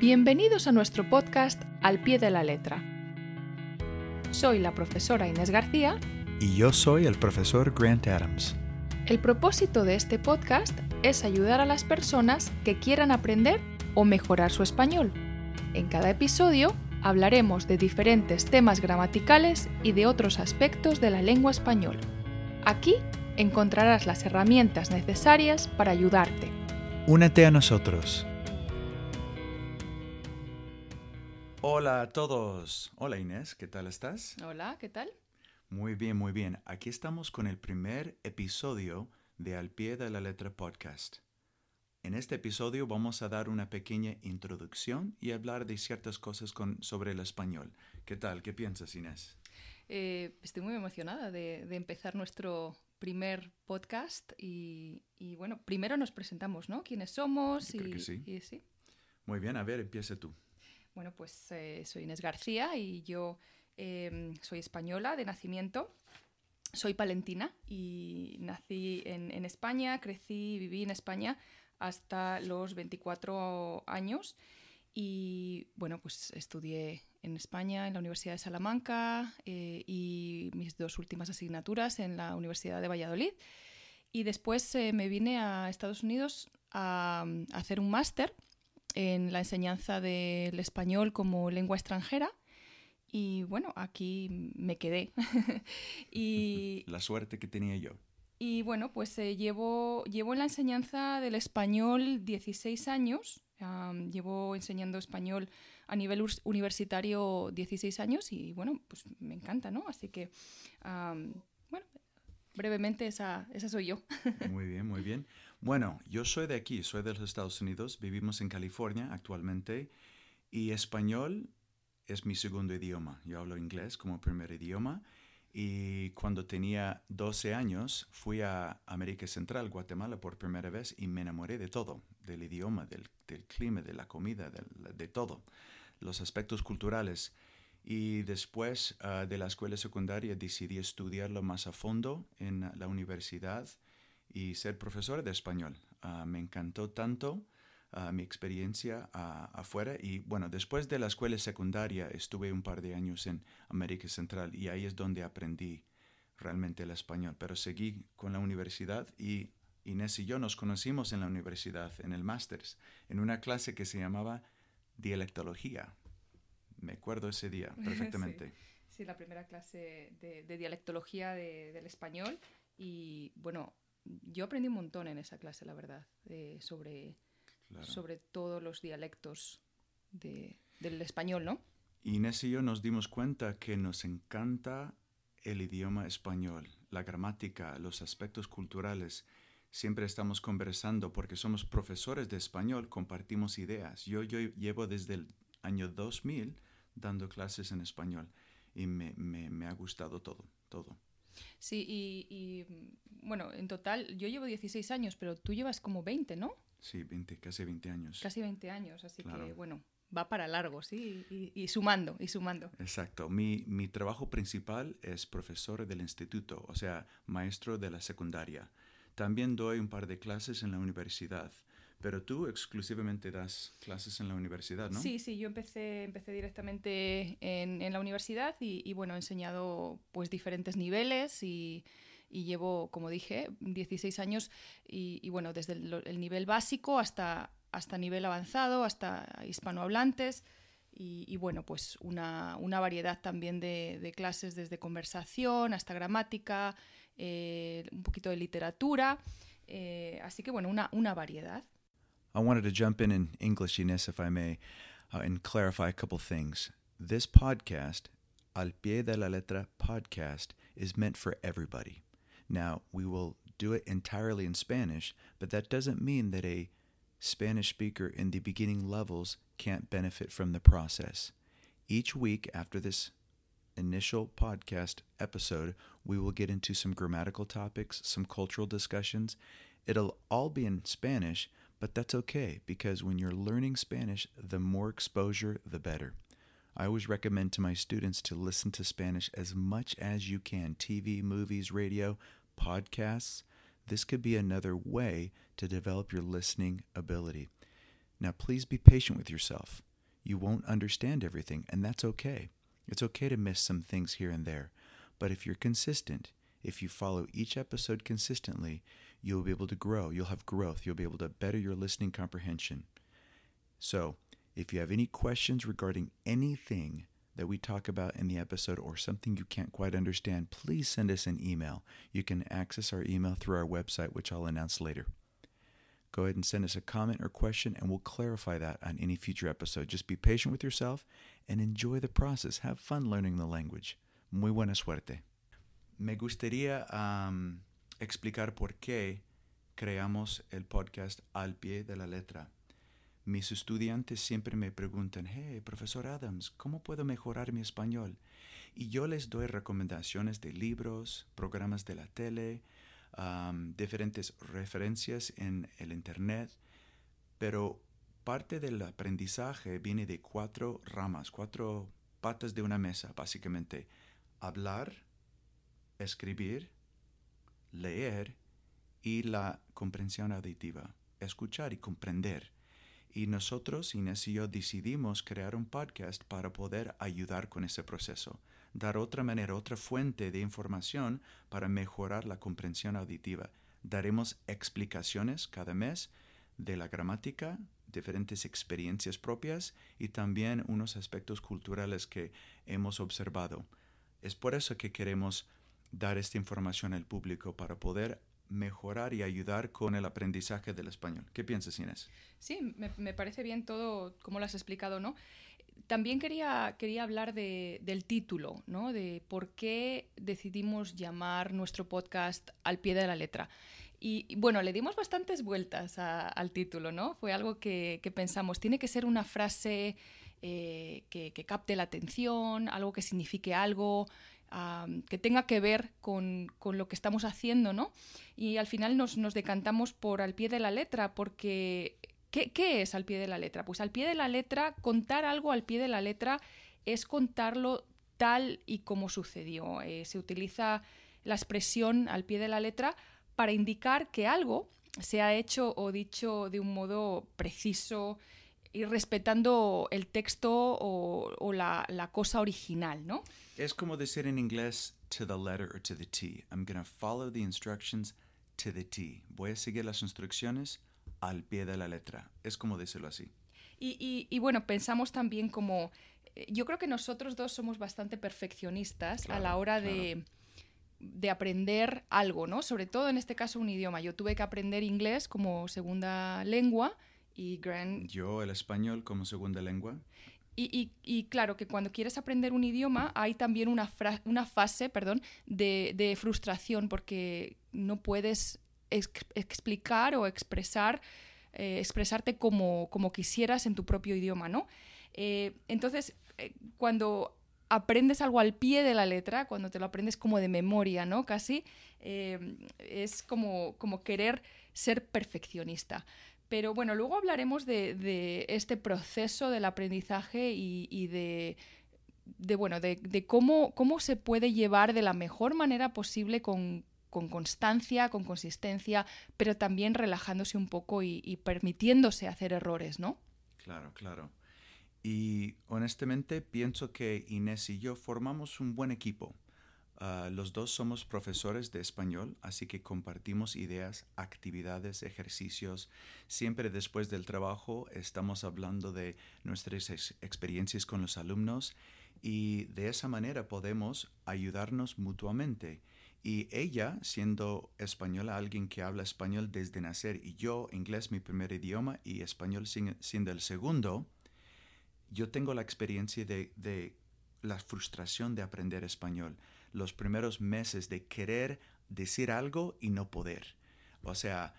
Bienvenidos a nuestro podcast Al pie de la letra. Soy la profesora Inés García Y yo soy el profesor Grant Adams. El propósito de este podcast es ayudar a las personas que quieran aprender o mejorar su español. En cada episodio hablaremos de diferentes temas gramaticales y de otros aspectos de la lengua española. Aquí encontrarás las herramientas necesarias para ayudarte. Únete a nosotros. Hola a todos. Hola Inés, ¿qué tal estás? Hola, ¿qué tal? Muy bien, muy bien. Aquí estamos con el primer episodio de Al pie de la letra podcast. En este episodio vamos a dar una pequeña introducción y hablar de ciertas cosas con, sobre el español. ¿Qué tal? ¿Qué piensas, Inés? Eh, estoy muy emocionada de, de empezar nuestro primer podcast y, y, bueno, primero nos presentamos, ¿no? ¿Quiénes somos? Yo creo que sí. y sí. Muy bien, a ver, empieza tú. Bueno, pues eh, soy Inés García y yo eh, soy española de nacimiento. Soy palentina y nací en, España, crecí y viví en España hasta los 24 años. Y bueno, pues estudié en España, en la Universidad de Salamanca eh, y mis dos últimas asignaturas en la Universidad de Valladolid. Y después eh, me vine a Estados Unidos a hacer un máster en la enseñanza del español como lengua extranjera. Y bueno, aquí me quedé. y, La suerte que tenía yo. y bueno, pues eh, llevo, llevo en la enseñanza del español 16 años. Am, llevo enseñando español a nivel universitario 16 años y bueno, pues me encanta, ¿no? Así que, brevemente esa, esa soy yo. Muy bien, muy bien. Bueno, yo soy de aquí, soy de los Estados Unidos, vivimos en California actualmente y español es mi segundo idioma. Yo hablo inglés como primer idioma y cuando tenía 12 años fui a América Central, Guatemala, por primera vez y me enamoré de todo, del idioma, del, clima, de la comida, de todo, los aspectos culturales. Y después ah, de la escuela secundaria decidí estudiarlo más a fondo en la universidad y ser profesor de español. Ah, me encantó tanto ah, mi experiencia afuera y bueno, después de la escuela secundaria estuve un par de años en América Central y ahí es donde aprendí realmente el español, pero seguí con la universidad y Inés y yo nos conocimos en la universidad, en el máster, en una clase que se llamaba dialectología. Me acuerdo ese día perfectamente. Sí, la primera clase de, de dialectología de- del español. Y bueno, yo aprendí un montón en esa clase, la verdad, eh, sobre, Claro. sobre todos los dialectos de- del español, ¿no? Inés y yo nos dimos cuenta que nos encanta el idioma español, la gramática, los aspectos culturales. Siempre estamos conversando porque somos profesores de español, compartimos ideas. Yo, yo llevo desde el año 2000 dando clases en español y me, me- me ha gustado todo, todo. Sí, y, y, bueno, en total yo llevo 16 años, pero tú llevas como 20, ¿no? Sí, 20, casi 20 años. Casi 20 años, así que bueno, va para largo, sí, y, y sumando, y sumando. Exacto. Mi, mi trabajo principal es profesor del instituto, o sea, maestro de la secundaria. También doy un par de clases en la universidad, pero tú exclusivamente das clases en la universidad, ¿no? Sí, sí, yo empecé, empecé directamente en, en la universidad y, y, bueno, he enseñado pues diferentes niveles y, y llevo, como dije, 16 años y, y, bueno, desde el, el nivel básico hasta, hasta nivel avanzado, hasta hispanohablantes y, y bueno, pues una, una variedad también de, de, clases desde conversación hasta gramática, eh, un poquito de literatura, eh, así que bueno, una, una variedad. I wanted to jump in in English, Ines, if I may, uh, and clarify a couple things. This podcast, Al Pie de la Letra podcast, is meant for everybody. Now, we will do it entirely in Spanish, but that doesn't mean that a Spanish speaker in the beginning levels can't benefit from the process. Each week after this initial podcast episode, we will get into some grammatical topics, some cultural discussions. It'll all be in Spanish, but that's okay because when you're learning Spanish, the more exposure, the better. I always recommend to my students to listen to Spanish as much as you can TV, movies, radio, podcasts. This could be another way to develop your listening ability. Now, please be patient with yourself. You won't understand everything, and that's okay. It's okay to miss some things here and there. But if you're consistent, if you follow each episode consistently, you'll be able to grow. You'll have growth. You'll be able to better your listening comprehension. So, if you have any questions regarding anything that we talk about in the episode or something you can't quite understand, please send us an email. You can access our email through our website, which I'll announce later. Go ahead and send us a comment or question, and we'll clarify that on any future episode. Just be patient with yourself and enjoy the process. Have fun learning the language. Muy buena suerte. Me gustaría um, explicar por qué creamos el podcast al pie de la letra. Mis estudiantes siempre me preguntan, hey, profesor Adams, ¿cómo puedo mejorar mi español? Y yo les doy recomendaciones de libros, programas de la tele, diferentes referencias en el Internet, pero parte del aprendizaje viene de cuatro ramas, cuatro patas de una mesa, básicamente. Hablar, escribir, leer y la comprensión auditiva, escuchar y comprender. Y nosotros, Inés y yo, decidimos crear un podcast para poder ayudar con ese proceso, dar otra manera, otra fuente de información para mejorar la comprensión auditiva. Daremos explicaciones cada mes de la gramática, diferentes experiencias propias y también unos aspectos culturales que hemos observado. Es por eso que queremos dar esta información al público para poder mejorar y ayudar con el aprendizaje del español. ¿Qué piensas, Inés? Sí, me, parece bien todo como lo has explicado, ¿no? También quería, quería hablar del título, ¿no? De por qué decidimos llamar nuestro podcast al pie de la letra. Y, bueno, le dimos bastantes vueltas al título, ¿no? Fue algo que, pensamos, tiene que ser una frase eh, que, que, capte la atención, algo que signifique algo, que tenga que ver con, lo que estamos haciendo, ¿no? Y al final nos, decantamos por al pie de la letra, porque ¿qué, es al pie de la letra? Pues al pie de la letra, contar algo al pie de la letra es contarlo tal y como sucedió. Eh, se utiliza la expresión al pie de la letra para indicar que algo se ha hecho o dicho de un modo preciso, y respetando el texto o, la, la, cosa original, ¿no? Es como decir en inglés to the letter or to the T. I'm going to follow the instructions to the T. Voy a seguir las instrucciones al pie de la letra. Es como decirlo así. Y, y, y bueno, pensamos también como... Eh, yo creo que nosotros dos somos bastante perfeccionistas a la hora de, de aprender algo, ¿no? Sobre todo en este caso un idioma. Yo tuve que aprender inglés como segunda lengua y Yo el español como segunda lengua. Y, y, claro que cuando quieres aprender un idioma hay también una, una fase perdón, de, de, frustración porque no puedes explicar o expresar, eh, expresarte como, como, quisieras en tu propio idioma, ¿no? Eh, entonces, eh, cuando aprendes algo al pie de la letra, cuando te lo aprendes como de memoria, ¿no? Casi, es como, como querer ser perfeccionista. Pero bueno, luego hablaremos de, este proceso del aprendizaje y, de, bueno, de, cómo, cómo, se puede llevar de la mejor manera posible con, constancia, con consistencia, pero también relajándose un poco y, y, permitiéndose hacer errores, ¿no? Claro, claro. Y honestamente pienso que Inés y yo formamos un buen equipo. Ah, los dos somos profesores de español, así que compartimos ideas, actividades, ejercicios. Siempre después del trabajo estamos hablando de nuestras experiencias con los alumnos y de esa manera podemos ayudarnos mutuamente. Y ella, siendo española, alguien que habla español desde nacer, y yo, inglés mi primer idioma y español siendo el segundo, yo tengo la experiencia de la frustración de aprender español los primeros meses de querer decir algo y no poder. O sea,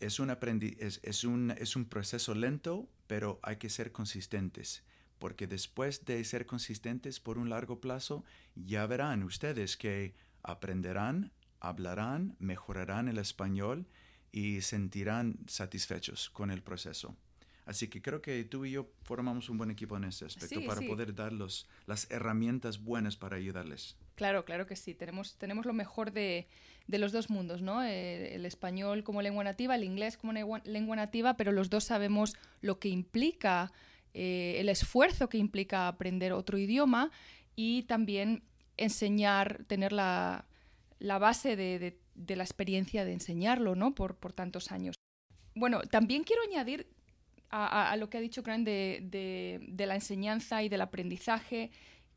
es un, es, es, un, es un proceso lento, pero hay que ser consistentes, porque después de ser consistentes por un largo plazo, ya verán ustedes que aprenderán, hablarán, mejorarán el español y sentirán satisfechos con el proceso. Así que creo que tú y yo formamos un buen equipo en ese aspecto para poder dar las herramientas buenas para ayudarles. Claro, claro que sí. Tenemos, tenemos lo mejor de, los dos mundos, ¿no? Eh, el, español como lengua nativa, el inglés como lengua nativa, pero los dos sabemos lo que implica eh, el esfuerzo que implica aprender otro idioma y también enseñar, tener la, base de, la experiencia de enseñarlo ¿no? por, por tantos años. Bueno, también quiero añadir a, lo que ha dicho Grant de, la enseñanza y del aprendizaje,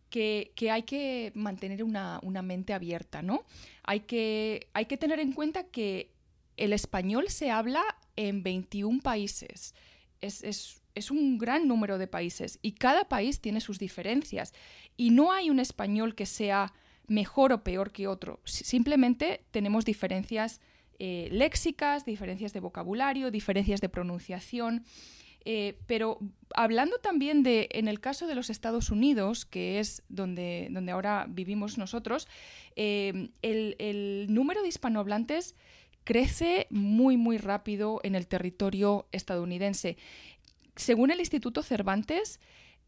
que, hay que mantener una, mente abierta, ¿no? Hay que, hay que tener en cuenta que el español se habla en 21 países. Es, un gran número de países y cada país tiene sus diferencias. Y no hay un español que sea mejor o peor que otro. Simplemente tenemos diferencias eh, léxicas, diferencias de vocabulario, diferencias de pronunciación. Eh, pero hablando también de, en el caso de los Estados Unidos, que es donde, donde ahora vivimos nosotros, eh, el, número de hispanohablantes crece muy, muy rápido en el territorio estadounidense. Según el Instituto Cervantes,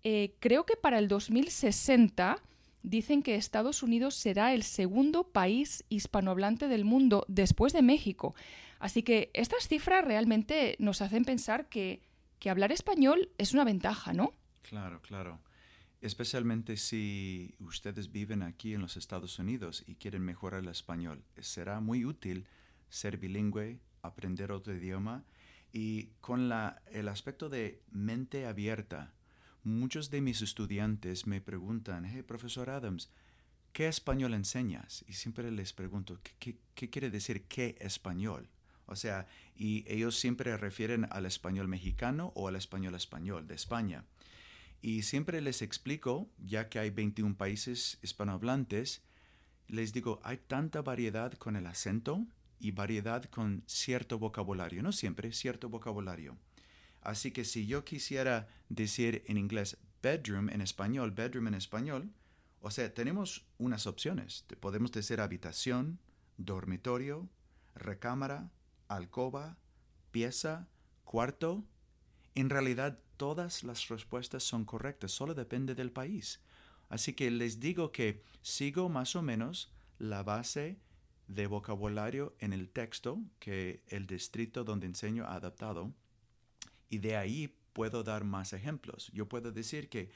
eh, creo que para el 2060 dicen que Estados Unidos será el segundo país hispanohablante del mundo después de México. Así que estas cifras realmente nos hacen pensar que que hablar español es una ventaja, ¿no? Claro, claro. Especialmente si ustedes viven aquí en los Estados Unidos y quieren mejorar el español. Será muy útil ser bilingüe, aprender otro idioma y con la, el aspecto de mente abierta. Muchos de mis estudiantes me preguntan, hey, profesor Adams, ¿qué español enseñas? Y siempre les pregunto, ¿qué, qué quiere decir qué español? O sea, y ellos siempre refieren al español mexicano o al español español de España. Y siempre les explico, ya que hay 21 países hispanohablantes, les digo, hay tanta variedad con el acento y variedad con cierto vocabulario, no siempre, cierto vocabulario. Así que si yo quisiera decir en inglés bedroom en español, bedroom en español, o sea, tenemos unas opciones. Podemos decir habitación, dormitorio, recámara, alcoba, pieza, cuarto. En realidad todas las respuestas son correctas, solo depende del país. Así que les digo que sigo más o menos la base de vocabulario en el texto que el distrito donde enseño ha adaptado y de ahí puedo dar más ejemplos. Yo puedo decir que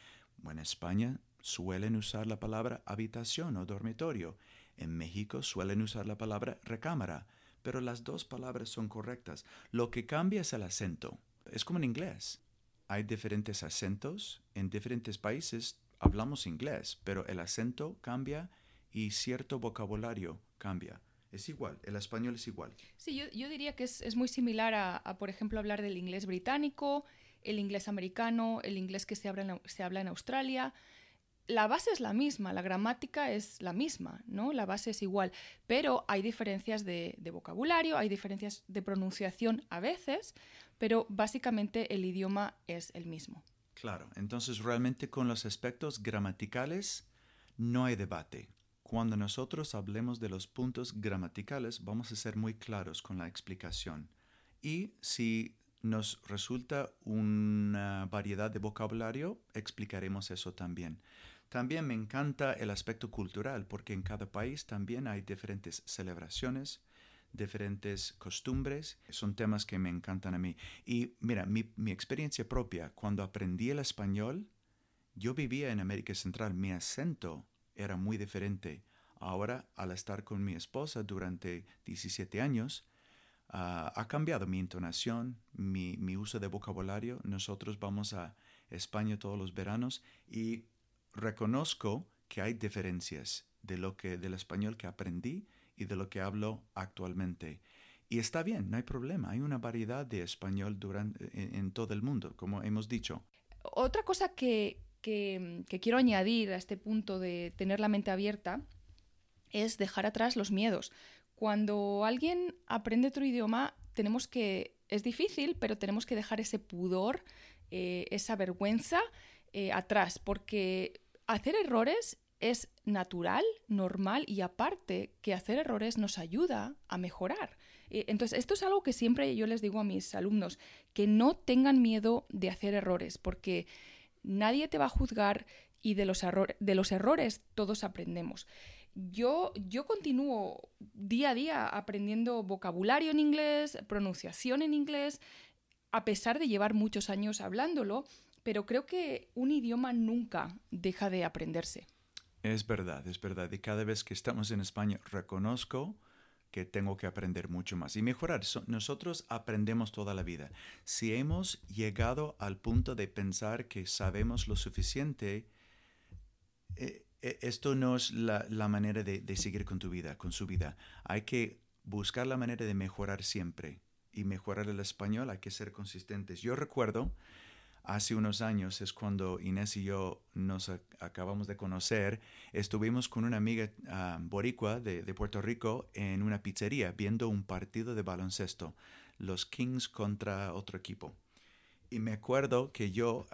en España suelen usar la palabra habitación o dormitorio. En México suelen usar la palabra recámara pero las dos palabras son correctas. Lo que cambia es el acento. Es como en inglés. Hay diferentes acentos. En diferentes países hablamos inglés, pero el acento cambia y cierto vocabulario cambia. Es igual, el español es igual. Sí, yo, diría que es, muy similar a, por ejemplo, hablar del inglés británico, el inglés americano, el inglés que se se habla en Australia la base es la misma, la gramática es la misma, ¿no? La base es igual, pero hay diferencias de, vocabulario, hay diferencias de pronunciación a veces, pero básicamente el idioma es el mismo. Claro, entonces realmente con los aspectos gramaticales no hay debate. Cuando nosotros hablemos de los puntos gramaticales, vamos a ser muy claros con la explicación. Y si nos resulta una variedad de vocabulario, explicaremos eso también. También me encanta el aspecto cultural, porque en cada país también hay diferentes celebraciones, diferentes costumbres. Son temas que me encantan a mí. Y mira, mi, experiencia propia, cuando aprendí el español, yo vivía en América Central, mi acento era muy diferente. Ahora, al estar con mi esposa durante 17 años, ah, ha cambiado mi entonación, mi, uso de vocabulario. Nosotros vamos a España todos los veranos y reconozco que hay diferencias de lo que del español que aprendí y de lo que hablo actualmente. Y está bien, no hay problema, hay una variedad de español durante, en, todo el mundo, como hemos dicho. Otra cosa que, que, quiero añadir a este punto de tener la mente abierta es dejar atrás los miedos. Cuando alguien aprende otro idioma, tenemos que, es difícil, pero tenemos que dejar ese pudor, eh, esa vergüenza eh, atrás, porque hacer errores es natural, normal y aparte que hacer errores nos ayuda a mejorar. Eh, entonces, esto es algo que siempre yo les digo a mis alumnos, que no tengan miedo de hacer errores, porque nadie te va a juzgar y de los, errores todos aprendemos. Yo, yo continúo día a día aprendiendo vocabulario en inglés, pronunciación en inglés, a pesar de llevar muchos años hablándolo, pero creo que un idioma nunca deja de aprenderse. Es verdad, es verdad. Y cada vez que estamos en España reconozco que tengo que aprender mucho más y mejorar. nosotros aprendemos toda la vida. Si hemos llegado al punto de pensar que sabemos lo suficiente, eh, eh, esto no es la, manera de, de, seguir con tu vida, con su vida. Hay que buscar la manera de mejorar siempre. Y mejorar el español hay que ser consistentes. Yo recuerdo hace unos años es cuando Inés y yo nos acabamos de conocer. Estuvimos con una amiga ah, boricua de, Puerto Rico en una pizzería viendo un partido de baloncesto, los Kings contra otro equipo. Y me acuerdo que yo,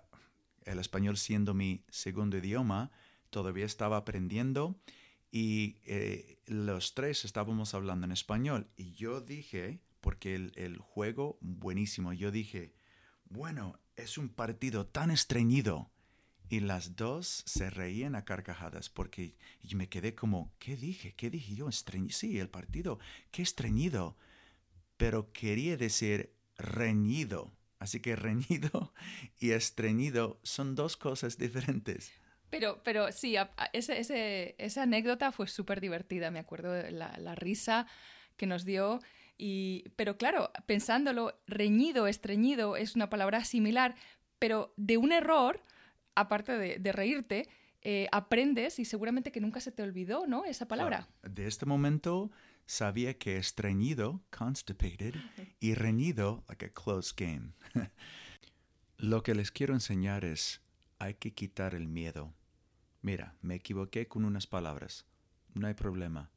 el español siendo mi segundo idioma, todavía estaba aprendiendo y eh, los tres estábamos hablando en español. Y yo dije, porque el, el juego buenísimo, yo dije, bueno, es un partido tan estreñido. Y las dos se reían a carcajadas porque yo me quedé como, ¿qué dije? ¿Qué dije yo? Sí, el partido, qué estreñido. Pero quería decir reñido. Así que reñido y estreñido son dos cosas diferentes. Pero, pero sí, ese, esa anécdota fue súper divertida. Me acuerdo de la risa que nos dio pero claro, pensándolo, reñido, estreñido es una palabra similar, pero de un error, aparte de, reírte, eh, aprendes y seguramente que nunca se te olvidó, ¿no? Esa palabra. De este momento sabía que estreñido, constipated, y reñido, like a close game. Lo que les quiero enseñar es, hay que quitar el miedo. Mira, me equivoqué con unas palabras. No hay problema.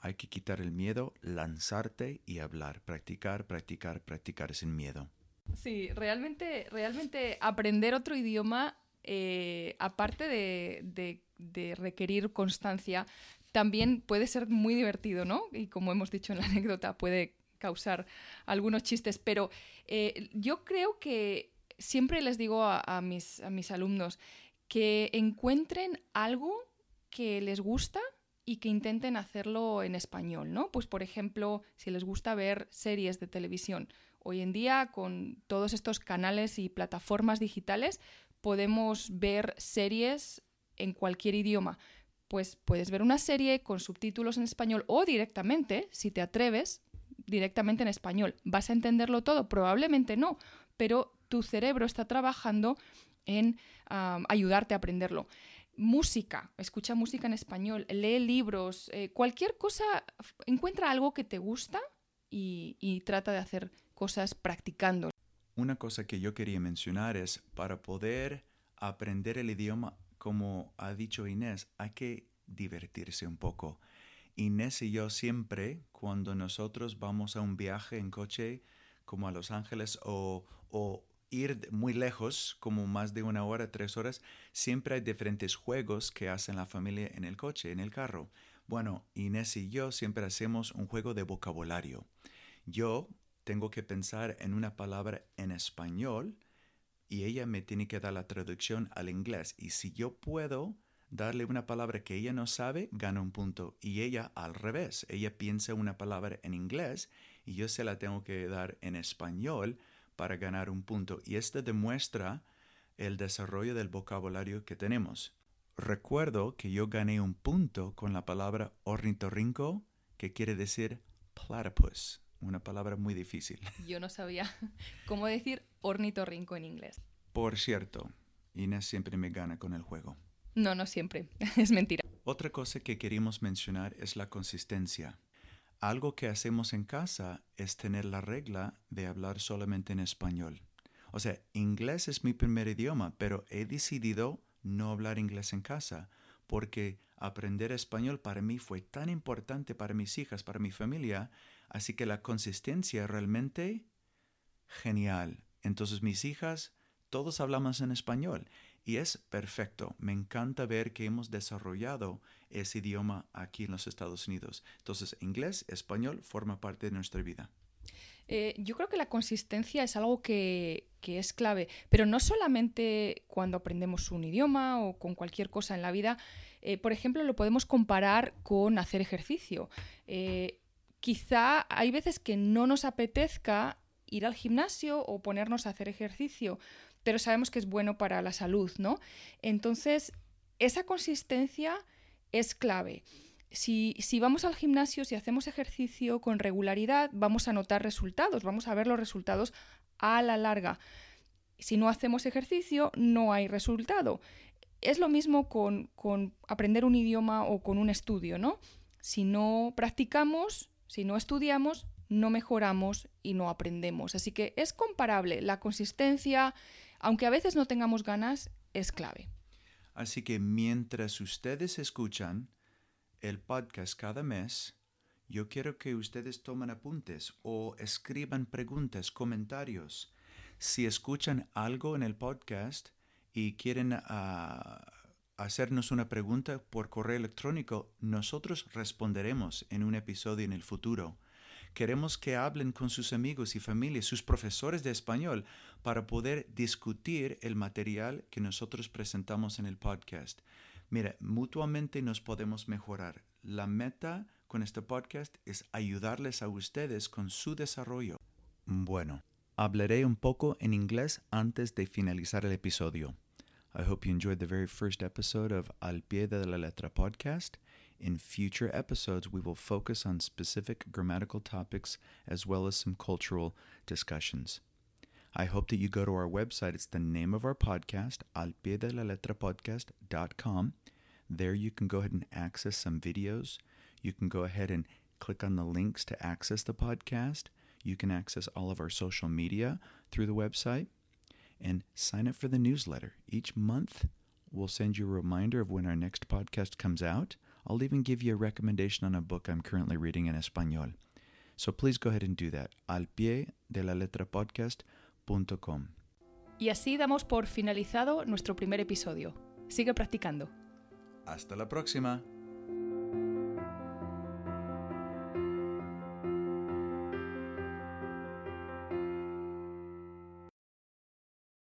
Hay que quitar el miedo, lanzarte y hablar, practicar, practicar, practicar sin miedo. Sí, realmente, realmente aprender otro idioma, eh, aparte de, requerir constancia, también puede ser muy divertido, ¿no? Y como hemos dicho en la anécdota, puede causar algunos chistes, pero eh, yo creo que siempre les digo a, mis, a mis alumnos que encuentren algo que les gusta y que intenten hacerlo en español, ¿no? Pues por ejemplo, si les gusta ver series de televisión, hoy en día con todos estos canales y plataformas digitales podemos ver series en cualquier idioma. Pues puedes ver una serie con subtítulos en español o directamente, si te atreves, directamente en español. ¿Vas a entenderlo todo? Probablemente no, pero tu cerebro está trabajando en ayudarte a aprenderlo música, escucha música en español, lee libros, eh, cualquier cosa, encuentra algo que te gusta y, trata de hacer cosas practicando. Una cosa que yo quería mencionar es, para poder aprender el idioma, como ha dicho Inés, hay que divertirse un poco. Inés y yo siempre, cuando nosotros vamos a un viaje en coche, como a Los Ángeles o, o ir muy lejos, como más de una hora, tres horas, siempre hay diferentes juegos que hacen la familia en el coche, en el carro. Bueno, Inés y yo siempre hacemos un juego de vocabulario. Yo tengo que pensar en una palabra en español y ella me tiene que dar la traducción al inglés. Y si yo puedo darle una palabra que ella no sabe, gana un punto. Y ella al revés, ella piensa una palabra en inglés y yo se la tengo que dar en español para ganar un punto y esto demuestra el desarrollo del vocabulario que tenemos. Recuerdo que yo gané un punto con la palabra ornitorrinco, que quiere decir platypus, una palabra muy difícil. Yo no sabía cómo decir ornitorrinco en inglés. Por cierto, Inés siempre me gana con el juego. No, no siempre, es mentira. Otra cosa que queríamos mencionar es la consistencia. Algo que hacemos en casa es tener la regla de hablar solamente en español. O sea, inglés es mi primer idioma, pero he decidido no hablar inglés en casa porque aprender español para mí fue tan importante para mis hijas, para mi familia, así que la consistencia realmente genial. Entonces mis hijas, todos hablamos en español y es perfecto. Me encanta ver que hemos desarrollado ese idioma aquí en los Estados Unidos. Entonces, inglés, español forma parte de nuestra vida. Eh, yo creo que la consistencia es algo que, es clave, pero no solamente cuando aprendemos un idioma o con cualquier cosa en la vida. Eh, por ejemplo, lo podemos comparar con hacer ejercicio. Eh, quizá hay veces que no nos apetezca ir al gimnasio o ponernos a hacer ejercicio, pero sabemos que es bueno para la salud, ¿no? Entonces, esa consistencia es clave. Si, si, vamos al gimnasio, si hacemos ejercicio con regularidad, vamos a notar resultados, vamos a ver los resultados a la larga. Si no hacemos ejercicio, no hay resultado. Es lo mismo con, con aprender un idioma o con un estudio, ¿no? Si no practicamos, si no estudiamos, no mejoramos y no aprendemos. Así que es comparable. La consistencia, aunque a veces no tengamos ganas, es clave. Así que mientras ustedes escuchan el podcast cada mes, yo quiero que ustedes tomen apuntes o escriban preguntas, comentarios. Si escuchan algo en el podcast y quieren ah, hacernos una pregunta por correo electrónico, nosotros responderemos en un episodio en el futuro. Queremos que hablen con sus amigos y familias, sus profesores de español, para poder discutir el material que nosotros presentamos en el podcast. Mira, mutuamente nos podemos mejorar. La meta con este podcast es ayudarles a ustedes con su desarrollo. Bueno, hablaré un poco en inglés antes de finalizar el episodio. I hope you enjoyed the very first episode of Al Pie de la Letra podcast. In future episodes, we will focus on specific grammatical topics as well as some cultural discussions. I hope that you go to our website. It's the name of our podcast, al pie de la letra alpiedelaletrapodcast.com. There you can go ahead and access some videos. You can go ahead and click on the links to access the podcast. You can access all of our social media through the website and sign up for the newsletter. Each month, we'll send you a reminder of when our next podcast comes out. I'll even give you a recommendation on a book I'm currently reading in Espanol. So please go ahead and do that. Al pie de la letra podcast.com. Y así damos por finalizado nuestro primer episodio. Sigue practicando. Hasta la próxima.